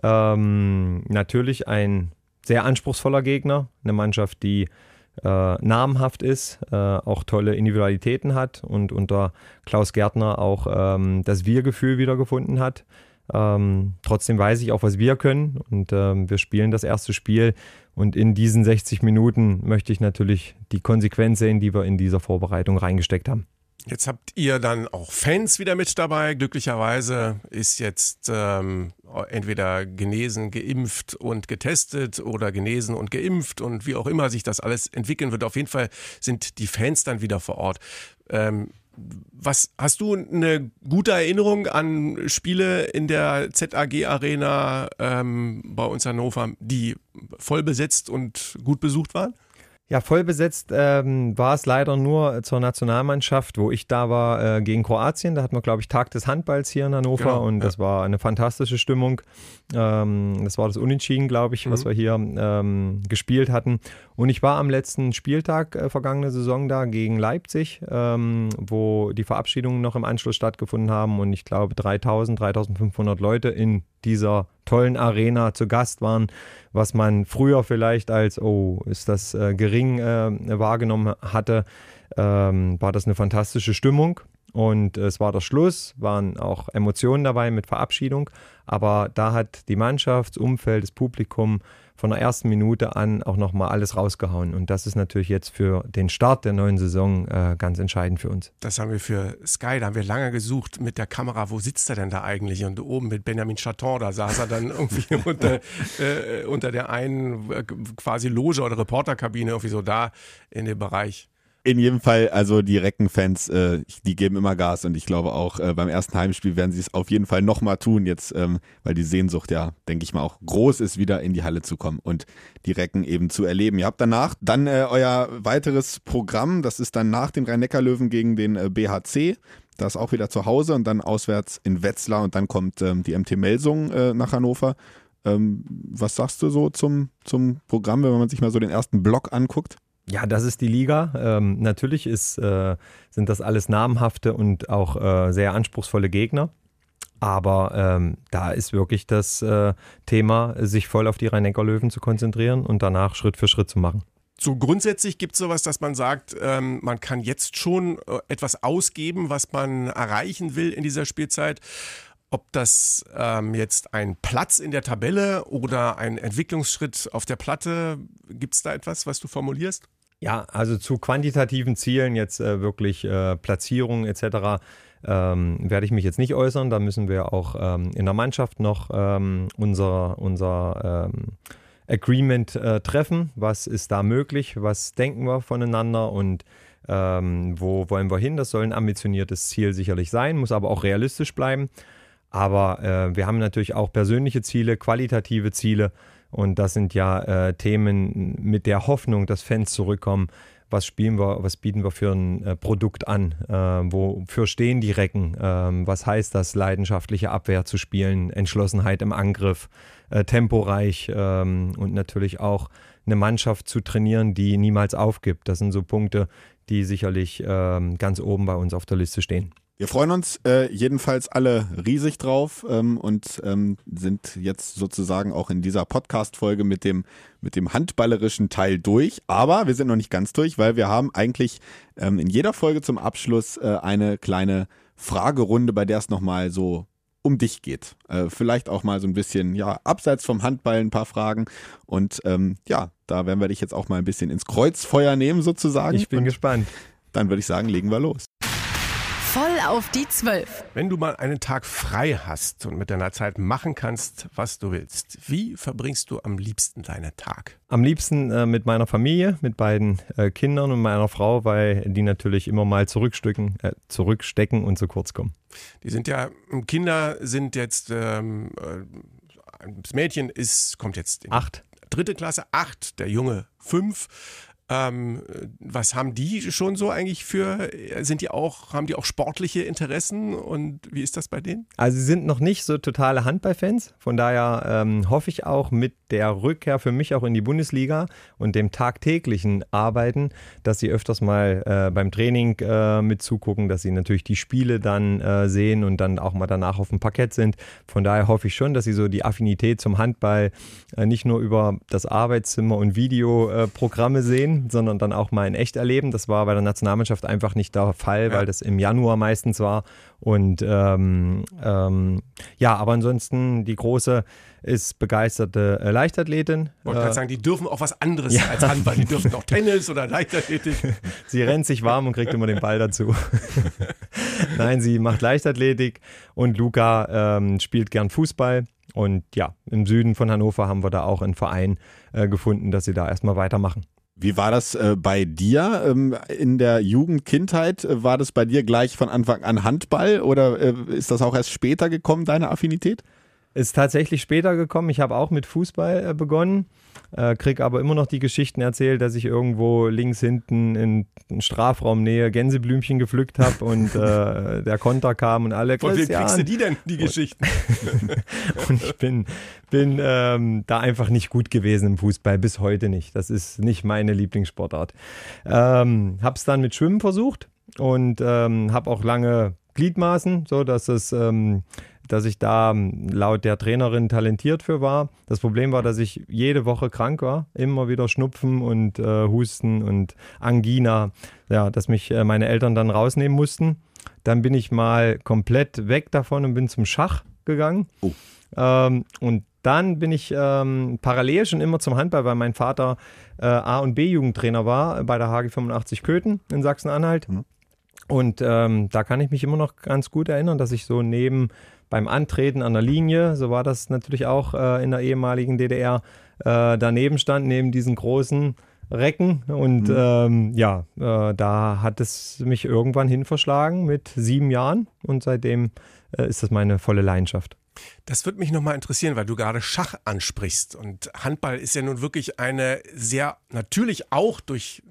Ähm, natürlich ein sehr anspruchsvoller Gegner, eine Mannschaft, die äh, namhaft ist, äh, auch tolle Individualitäten hat und unter Klaus Gärtner auch ähm, das Wir-Gefühl wiedergefunden hat. Ähm, trotzdem weiß ich auch, was wir können und ähm, wir spielen das erste Spiel und in diesen 60 Minuten möchte ich natürlich die Konsequenz sehen, die wir in dieser Vorbereitung reingesteckt haben. Jetzt habt ihr dann auch Fans wieder mit dabei. Glücklicherweise ist jetzt ähm, entweder genesen, geimpft und getestet oder genesen und geimpft und wie auch immer sich das alles entwickeln wird. Auf jeden Fall sind die Fans dann wieder vor Ort. Ähm, was hast du eine gute Erinnerung an Spiele in der ZAG Arena ähm, bei uns Hannover, die voll besetzt und gut besucht waren? Ja, voll besetzt ähm, war es leider nur zur Nationalmannschaft, wo ich da war äh, gegen Kroatien. Da hatten wir, glaube ich, Tag des Handballs hier in Hannover genau, und ja. das war eine fantastische Stimmung. Ähm, das war das Unentschieden, glaube ich, mhm. was wir hier ähm, gespielt hatten. Und ich war am letzten Spieltag äh, vergangene Saison da gegen Leipzig, ähm, wo die Verabschiedungen noch im Anschluss stattgefunden haben und ich glaube 3000, 3500 Leute in dieser tollen Arena zu Gast waren, was man früher vielleicht als, oh, ist das äh, gering äh, wahrgenommen hatte, ähm, war das eine fantastische Stimmung. Und es war der Schluss, waren auch Emotionen dabei mit Verabschiedung. Aber da hat die Mannschaft, das Umfeld, das Publikum von der ersten Minute an auch nochmal alles rausgehauen. Und das ist natürlich jetzt für den Start der neuen Saison äh, ganz entscheidend für uns. Das haben wir für Sky, da haben wir lange gesucht mit der Kamera, wo sitzt er denn da eigentlich? Und oben mit Benjamin Chaton, da saß er dann irgendwie unter, äh, unter der einen äh, quasi Loge oder Reporterkabine, irgendwie so da in dem Bereich. In jedem Fall, also die Reckenfans, äh, die geben immer Gas und ich glaube auch äh, beim ersten Heimspiel werden sie es auf jeden Fall nochmal tun, jetzt, ähm, weil die Sehnsucht ja, denke ich mal, auch groß ist, wieder in die Halle zu kommen und die Recken eben zu erleben. Ihr habt danach dann äh, euer weiteres Programm, das ist dann nach den Rhein-Neckar-Löwen gegen den äh, BHC. Das auch wieder zu Hause und dann auswärts in Wetzlar und dann kommt ähm, die MT Melsung äh, nach Hannover. Ähm, was sagst du so zum, zum Programm, wenn man sich mal so den ersten Block anguckt? Ja, das ist die Liga. Ähm, natürlich ist, äh, sind das alles namhafte und auch äh, sehr anspruchsvolle Gegner. Aber ähm, da ist wirklich das äh, Thema, sich voll auf die Rhein-Neckar-Löwen zu konzentrieren und danach Schritt für Schritt zu machen. So grundsätzlich gibt es sowas, dass man sagt, ähm, man kann jetzt schon äh, etwas ausgeben, was man erreichen will in dieser Spielzeit. Ob das ähm, jetzt ein Platz in der Tabelle oder ein Entwicklungsschritt auf der Platte, gibt es da etwas, was du formulierst? Ja, also zu quantitativen Zielen, jetzt äh, wirklich äh, Platzierungen etc., ähm, werde ich mich jetzt nicht äußern. Da müssen wir auch ähm, in der Mannschaft noch ähm, unser, unser ähm, Agreement äh, treffen. Was ist da möglich? Was denken wir voneinander und ähm, wo wollen wir hin? Das soll ein ambitioniertes Ziel sicherlich sein, muss aber auch realistisch bleiben. Aber äh, wir haben natürlich auch persönliche Ziele, qualitative Ziele. Und das sind ja äh, Themen mit der Hoffnung, dass Fans zurückkommen. Was spielen wir, was bieten wir für ein äh, Produkt an? Äh, wofür stehen die Recken? Ähm, was heißt das, leidenschaftliche Abwehr zu spielen, Entschlossenheit im Angriff, äh, temporeich ähm, und natürlich auch eine Mannschaft zu trainieren, die niemals aufgibt. Das sind so Punkte, die sicherlich ähm, ganz oben bei uns auf der Liste stehen. Wir freuen uns äh, jedenfalls alle riesig drauf ähm, und ähm, sind jetzt sozusagen auch in dieser Podcast-Folge mit dem, mit dem handballerischen Teil durch. Aber wir sind noch nicht ganz durch, weil wir haben eigentlich ähm, in jeder Folge zum Abschluss äh, eine kleine Fragerunde, bei der es nochmal so um dich geht. Äh, vielleicht auch mal so ein bisschen, ja, abseits vom Handball ein paar Fragen. Und ähm, ja, da werden wir dich jetzt auch mal ein bisschen ins Kreuzfeuer nehmen, sozusagen. Ich bin und gespannt. Dann würde ich sagen, legen wir los. Voll auf die Zwölf. Wenn du mal einen Tag frei hast und mit deiner Zeit machen kannst, was du willst, wie verbringst du am liebsten deinen Tag? Am liebsten äh, mit meiner Familie, mit beiden äh, Kindern und meiner Frau, weil die natürlich immer mal zurückstecken, äh, zurückstecken und zu kurz kommen. Die sind ja, Kinder sind jetzt, ähm, äh, das Mädchen ist, kommt jetzt in acht. dritte Klasse, acht, der Junge fünf. Ähm, was haben die schon so eigentlich für, sind die auch, haben die auch sportliche Interessen und wie ist das bei denen? Also sie sind noch nicht so totale Handballfans, von daher ähm, hoffe ich auch mit der Rückkehr für mich auch in die Bundesliga und dem tagtäglichen Arbeiten, dass sie öfters mal äh, beim Training äh, mit zugucken, dass sie natürlich die Spiele dann äh, sehen und dann auch mal danach auf dem Parkett sind. Von daher hoffe ich schon, dass sie so die Affinität zum Handball äh, nicht nur über das Arbeitszimmer und Videoprogramme sehen, sondern dann auch mal in echt erleben. Das war bei der Nationalmannschaft einfach nicht der Fall, ja. weil das im Januar meistens war. Und ähm, ähm, ja, aber ansonsten die große ist begeisterte äh, Leichtathletin. Ich wollte gerade sagen, die dürfen auch was anderes ja. als Handball. Die dürfen auch Tennis oder Leichtathletik. sie rennt sich warm und kriegt immer den Ball dazu. Nein, sie macht Leichtathletik und Luca ähm, spielt gern Fußball. Und ja, im Süden von Hannover haben wir da auch einen Verein äh, gefunden, dass sie da erstmal weitermachen. Wie war das äh, bei dir ähm, in der Jugend, Kindheit? War das bei dir gleich von Anfang an Handball oder äh, ist das auch erst später gekommen, deine Affinität? Ist tatsächlich später gekommen. Ich habe auch mit Fußball äh, begonnen, äh, krieg aber immer noch die Geschichten erzählt, dass ich irgendwo links hinten in, in Strafraumnähe Gänseblümchen gepflückt habe und äh, der Konter kam und alle. Von wem kriegst du die denn, die Geschichten? und ich bin, bin ähm, da einfach nicht gut gewesen im Fußball, bis heute nicht. Das ist nicht meine Lieblingssportart. Ähm, hab's dann mit Schwimmen versucht und ähm, habe auch lange Gliedmaßen, so dass es ähm, dass ich da ähm, laut der Trainerin talentiert für war. Das Problem war, dass ich jede Woche krank war, immer wieder Schnupfen und äh, Husten und Angina, ja, dass mich äh, meine Eltern dann rausnehmen mussten. Dann bin ich mal komplett weg davon und bin zum Schach gegangen. Oh. Ähm, und dann bin ich ähm, parallel schon immer zum Handball, weil mein Vater äh, A- und B-Jugendtrainer war bei der HG 85 Köthen in Sachsen-Anhalt. Mhm. Und ähm, da kann ich mich immer noch ganz gut erinnern, dass ich so neben beim Antreten an der Linie, so war das natürlich auch äh, in der ehemaligen DDR, äh, daneben stand, neben diesen großen Recken. Und mhm. ähm, ja, äh, da hat es mich irgendwann hin verschlagen mit sieben Jahren und seitdem äh, ist das meine volle Leidenschaft. Das würde mich nochmal interessieren, weil du gerade Schach ansprichst. Und Handball ist ja nun wirklich eine sehr, natürlich auch durch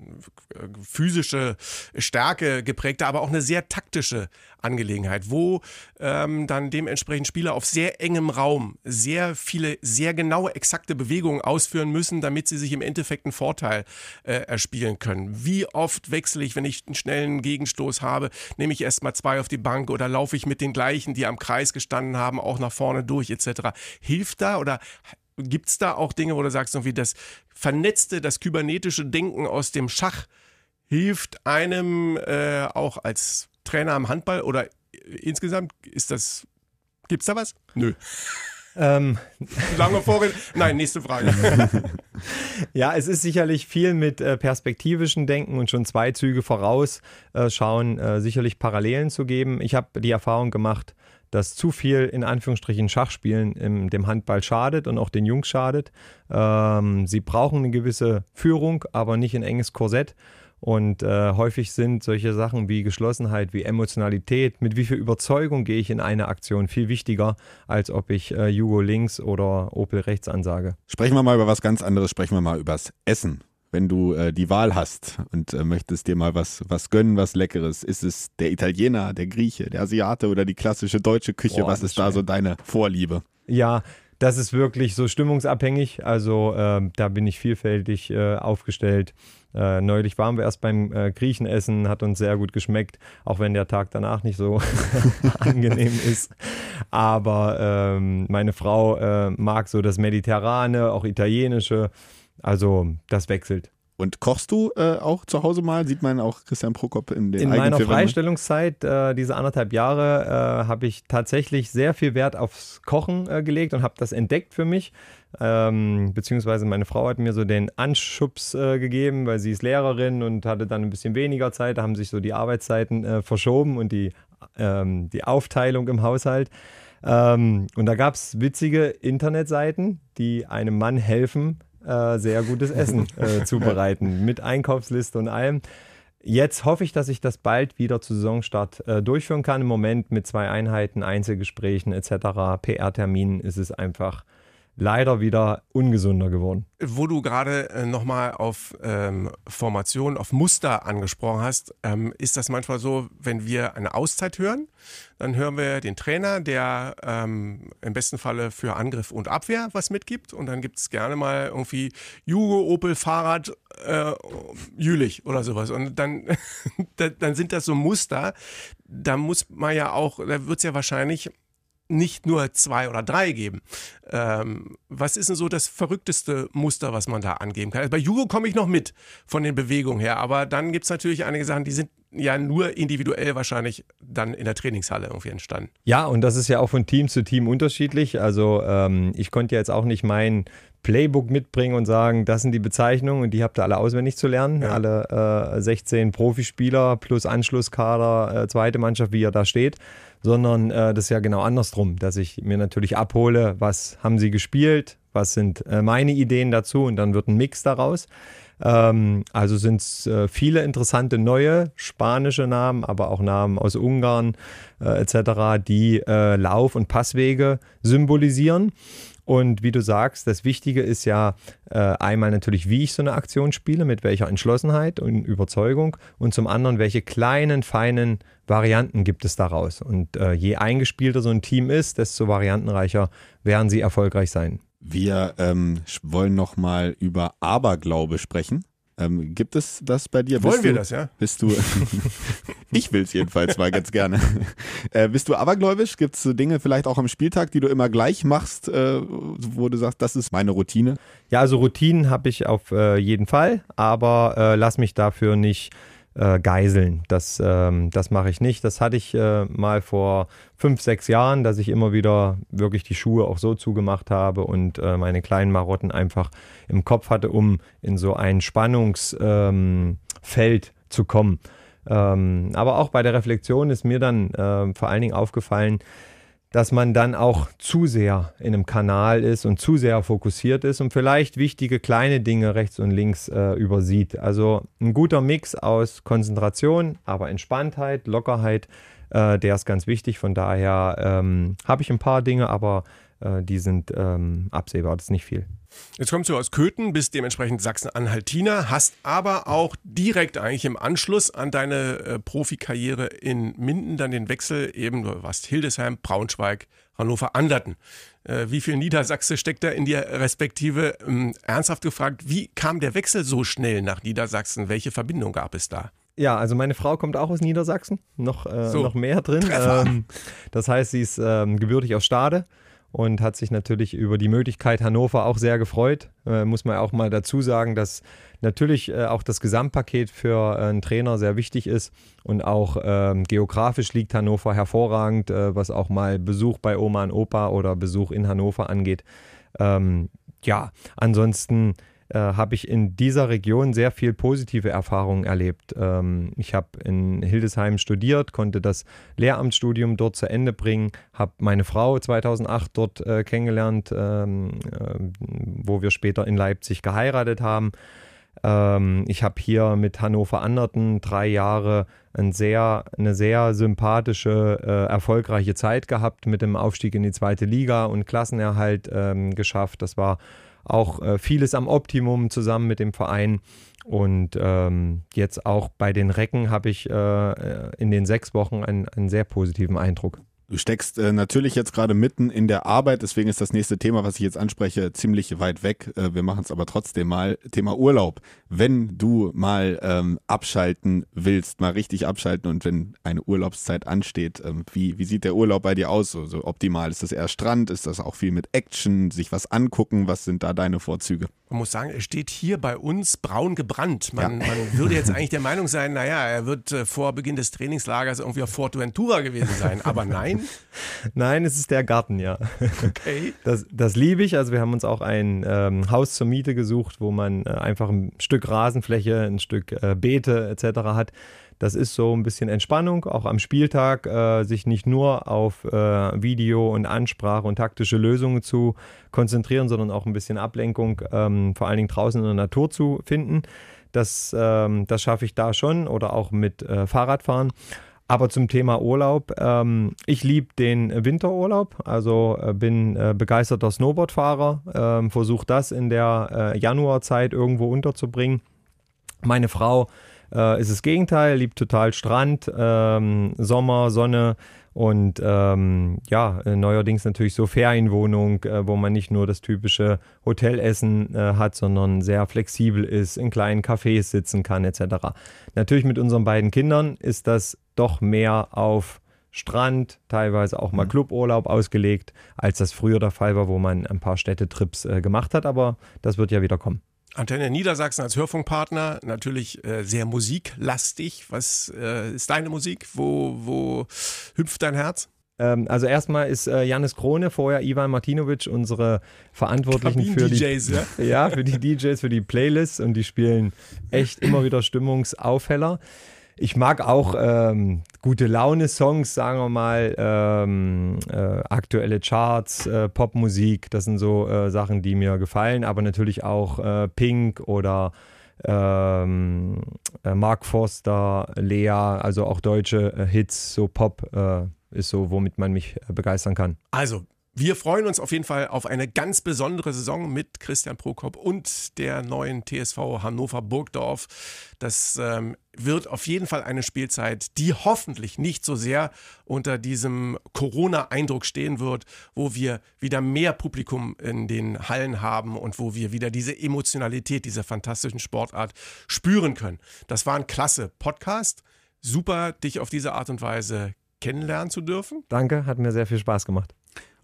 äh, physische Stärke geprägte, aber auch eine sehr taktische Angelegenheit, wo ähm, dann dementsprechend Spieler auf sehr engem Raum sehr viele, sehr genaue, exakte Bewegungen ausführen müssen, damit sie sich im Endeffekt einen Vorteil äh, erspielen können. Wie oft wechsle ich, wenn ich einen schnellen Gegenstoß habe, nehme ich erstmal zwei auf die Bank oder laufe ich mit den gleichen, die am Kreis gestanden haben, auch nach vorne durch etc. Hilft da oder gibt es da auch Dinge, wo du sagst, wie das vernetzte, das kybernetische Denken aus dem Schach hilft einem äh, auch als Trainer am Handball oder insgesamt ist das, gibt's da was? Nö. Ähm. Lange Vorrede. Nein, nächste Frage. ja, es ist sicherlich viel mit äh, perspektivischen Denken und schon zwei Züge vorausschauen, äh, äh, sicherlich Parallelen zu geben. Ich habe die Erfahrung gemacht, dass zu viel in Anführungsstrichen Schachspielen im, dem Handball schadet und auch den Jungs schadet. Ähm, sie brauchen eine gewisse Führung, aber nicht ein enges Korsett. Und äh, häufig sind solche Sachen wie Geschlossenheit, wie Emotionalität, mit wie viel Überzeugung gehe ich in eine Aktion viel wichtiger, als ob ich äh, Jugo links oder Opel rechts ansage. Sprechen wir mal über was ganz anderes, sprechen wir mal übers Essen. Wenn du äh, die Wahl hast und äh, möchtest dir mal was, was gönnen, was Leckeres, ist es der Italiener, der Grieche, der Asiate oder die klassische deutsche Küche? Boah, was ist da so deine Vorliebe? Ja, das ist wirklich so stimmungsabhängig. Also äh, da bin ich vielfältig äh, aufgestellt. Äh, neulich waren wir erst beim äh, Griechenessen, hat uns sehr gut geschmeckt, auch wenn der Tag danach nicht so angenehm ist. Aber ähm, meine Frau äh, mag so das Mediterrane, auch italienische. Also das wechselt. Und kochst du äh, auch zu Hause mal? Sieht man auch Christian Prokop in den In meiner Freistellungszeit, äh, diese anderthalb Jahre, äh, habe ich tatsächlich sehr viel Wert aufs Kochen äh, gelegt und habe das entdeckt für mich. Ähm, beziehungsweise meine Frau hat mir so den Anschubs äh, gegeben, weil sie ist Lehrerin und hatte dann ein bisschen weniger Zeit. Da haben sich so die Arbeitszeiten äh, verschoben und die, ähm, die Aufteilung im Haushalt. Ähm, und da gab es witzige Internetseiten, die einem Mann helfen, äh, sehr gutes Essen äh, zubereiten, mit Einkaufsliste und allem. Jetzt hoffe ich, dass ich das bald wieder zu Saisonstart äh, durchführen kann. Im Moment mit zwei Einheiten, Einzelgesprächen etc., PR-Terminen ist es einfach leider wieder ungesunder geworden. Wo du gerade äh, nochmal auf ähm, Formation, auf Muster angesprochen hast, ähm, ist das manchmal so, wenn wir eine Auszeit hören, dann hören wir den Trainer, der ähm, im besten Falle für Angriff und Abwehr was mitgibt. Und dann gibt es gerne mal irgendwie Jugo, Opel, Fahrrad, äh, Jülich oder sowas. Und dann, dann sind das so Muster, da muss man ja auch, da wird es ja wahrscheinlich nicht nur zwei oder drei geben. Ähm, was ist denn so das verrückteste Muster, was man da angeben kann? Also bei Jugo komme ich noch mit von den Bewegungen her, aber dann gibt es natürlich einige Sachen, die sind ja nur individuell wahrscheinlich dann in der Trainingshalle irgendwie entstanden. Ja, und das ist ja auch von Team zu Team unterschiedlich. Also ähm, ich konnte jetzt auch nicht mein Playbook mitbringen und sagen, das sind die Bezeichnungen und die habt ihr alle auswendig zu lernen. Ja. Alle äh, 16 Profispieler plus Anschlusskader, äh, zweite Mannschaft, wie er da steht sondern äh, das ist ja genau andersrum, dass ich mir natürlich abhole, was haben sie gespielt, was sind äh, meine Ideen dazu und dann wird ein Mix daraus. Ähm, also sind es äh, viele interessante neue spanische Namen, aber auch Namen aus Ungarn äh, etc., die Lauf- und Passwege symbolisieren. Und wie du sagst, das Wichtige ist ja äh, einmal natürlich, wie ich so eine Aktion spiele, mit welcher Entschlossenheit und Überzeugung und zum anderen, welche kleinen, feinen Varianten gibt es daraus. Und äh, je eingespielter so ein Team ist, desto variantenreicher werden sie erfolgreich sein. Wir ähm, wollen nochmal über Aberglaube sprechen. Ähm, gibt es das bei dir? Wollen bist wir du, das, ja? Bist du, ich will es jedenfalls mal ganz gerne. Äh, bist du abergläubisch? Gibt es so Dinge vielleicht auch am Spieltag, die du immer gleich machst, äh, wo du sagst, das ist meine Routine? Ja, also Routinen habe ich auf äh, jeden Fall, aber äh, lass mich dafür nicht äh, geiseln. Das, ähm, das mache ich nicht. Das hatte ich äh, mal vor fünf, sechs Jahren, dass ich immer wieder wirklich die Schuhe auch so zugemacht habe und äh, meine kleinen Marotten einfach im Kopf hatte, um in so ein Spannungsfeld ähm, zu kommen. Ähm, aber auch bei der Reflexion ist mir dann äh, vor allen Dingen aufgefallen, dass man dann auch zu sehr in einem Kanal ist und zu sehr fokussiert ist und vielleicht wichtige kleine Dinge rechts und links äh, übersieht. Also ein guter Mix aus Konzentration, aber Entspanntheit, Lockerheit, äh, der ist ganz wichtig. Von daher ähm, habe ich ein paar Dinge, aber äh, die sind ähm, absehbar, das ist nicht viel. Jetzt kommst du aus Köthen, bist dementsprechend Sachsen-Anhaltiner, hast aber auch direkt eigentlich im Anschluss an deine äh, Profikarriere in Minden dann den Wechsel eben, du warst Hildesheim, Braunschweig, Hannover, Anderten. Äh, wie viel Niedersachse steckt da in dir respektive? Ähm, ernsthaft gefragt, wie kam der Wechsel so schnell nach Niedersachsen? Welche Verbindung gab es da? Ja, also meine Frau kommt auch aus Niedersachsen, noch, äh, So. noch mehr drin. Ähm, das heißt, sie ist ähm, gebürtig aus Stade und hat sich natürlich über die Möglichkeit Hannover auch sehr gefreut. Äh, muss man auch mal dazu sagen, dass natürlich äh, auch das Gesamtpaket für äh, einen Trainer sehr wichtig ist und auch ähm, geografisch liegt Hannover hervorragend, äh, was auch mal Besuch bei Oma und Opa oder Besuch in Hannover angeht. Ähm, ja, ansonsten äh, habe ich in dieser Region sehr viel positive Erfahrungen erlebt. Ähm, ich habe in Hildesheim studiert, konnte das Lehramtsstudium dort zu Ende bringen, habe meine Frau 2008 dort äh, kennengelernt, ähm, äh, wo wir später in Leipzig geheiratet haben. Ähm, ich habe hier mit Hannover Anderten drei Jahre ein sehr, eine sehr sympathische, äh, erfolgreiche Zeit gehabt mit dem Aufstieg in die zweite Liga und Klassenerhalt ähm, geschafft. Das war auch äh, vieles am Optimum zusammen mit dem Verein. Und ähm, jetzt auch bei den Recken habe ich äh, in den sechs Wochen einen, einen sehr positiven Eindruck. Du steckst äh, natürlich jetzt gerade mitten in der Arbeit, deswegen ist das nächste Thema, was ich jetzt anspreche, ziemlich weit weg. Äh, wir machen es aber trotzdem mal. Thema Urlaub. Wenn du mal ähm, abschalten willst, mal richtig abschalten und wenn eine Urlaubszeit ansteht, ähm, wie, wie sieht der Urlaub bei dir aus? So, so optimal? Ist das eher Strand? Ist das auch viel mit Action? Sich was angucken? Was sind da deine Vorzüge? Man muss sagen, er steht hier bei uns braun gebrannt. Man, man würde jetzt eigentlich der Meinung sein, naja, er wird äh, vor Beginn des Trainingslagers irgendwie auf Forteventura gewesen sein. Aber nein, Nein, es ist der Garten, ja. okay. Das, das liebe ich. Also wir haben uns auch ein ähm, Haus zur Miete gesucht, wo man äh, einfach ein Stück Rasenfläche, ein Stück äh, Beete etc. hat. Das ist so ein bisschen Entspannung, auch am Spieltag, äh, sich nicht nur auf äh, Video und Ansprache und taktische Lösungen zu konzentrieren, sondern auch ein bisschen Ablenkung, ähm, vor allen Dingen draußen in der Natur zu finden. Das, ähm, das schaffe ich da schon oder auch mit äh, Fahrradfahren. Aber zum Thema Urlaub, ähm, ich liebe den Winterurlaub, also äh, bin äh, begeisterter Snowboardfahrer, ähm, versuche das in der äh, Januarzeit irgendwo unterzubringen. Meine Frau äh, ist das Gegenteil, liebt total Strand, ähm, Sommer, Sonne und ähm, ja, äh, neuerdings natürlich so Ferienwohnung, äh, wo man nicht nur das typische Hotelessen äh, hat, sondern sehr flexibel ist, in kleinen Cafés sitzen kann etc. Natürlich mit unseren beiden Kindern ist das doch mehr auf Strand, teilweise auch mal mhm. Cluburlaub ausgelegt, als das früher der Fall war, wo man ein paar Städtetrips äh, gemacht hat. Aber das wird ja wieder kommen. Antenne Niedersachsen als Hörfunkpartner, natürlich äh, sehr musiklastig. Was äh, ist deine Musik? Wo, wo hüpft dein Herz? Ähm, also erstmal ist äh, Janis Krone, vorher Ivan Martinovic, unsere Verantwortlichen für die DJs, ja? ja, für die DJs, für die Playlists und die spielen echt immer wieder Stimmungsaufheller. Ich mag auch ähm, gute Laune-Songs, sagen wir mal, ähm, äh, aktuelle Charts, äh, Popmusik, das sind so äh, Sachen, die mir gefallen, aber natürlich auch äh, Pink oder ähm, äh, Mark Forster, Lea, also auch deutsche äh, Hits, so Pop ist so, womit man mich begeistern kann. Also, wir freuen uns auf jeden Fall auf eine ganz besondere Saison mit Christian Prokop und der neuen TSV Hannover Burgdorf. Das ähm, wird auf jeden Fall eine Spielzeit, die hoffentlich nicht so sehr unter diesem Corona-Eindruck stehen wird, wo wir wieder mehr Publikum in den Hallen haben und wo wir wieder diese Emotionalität dieser fantastischen Sportart spüren können. Das war ein klasse Podcast. Super, dich auf diese Art und Weise kennenlernen zu dürfen. Danke, hat mir sehr viel Spaß gemacht.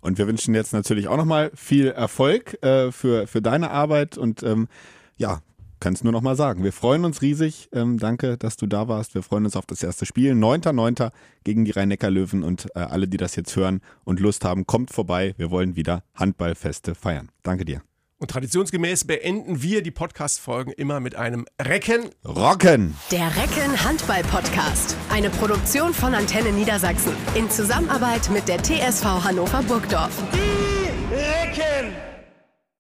Und wir wünschen jetzt natürlich auch nochmal viel Erfolg äh, für, für deine Arbeit und ähm, ja, kann es nur nochmal sagen. Wir freuen uns riesig. Ähm, danke, dass du da warst. Wir freuen uns auf das erste Spiel. 9.9. gegen die Rhein-Neckar-Löwen und äh, alle, die das jetzt hören und Lust haben, kommt vorbei. Wir wollen wieder Handballfeste feiern. Danke dir. Und traditionsgemäß beenden wir die Podcast-Folgen immer mit einem Recken. Rocken! Der Recken Handball-Podcast. Eine Produktion von Antenne Niedersachsen. In Zusammenarbeit mit der TSV Hannover Burgdorf. Die Recken!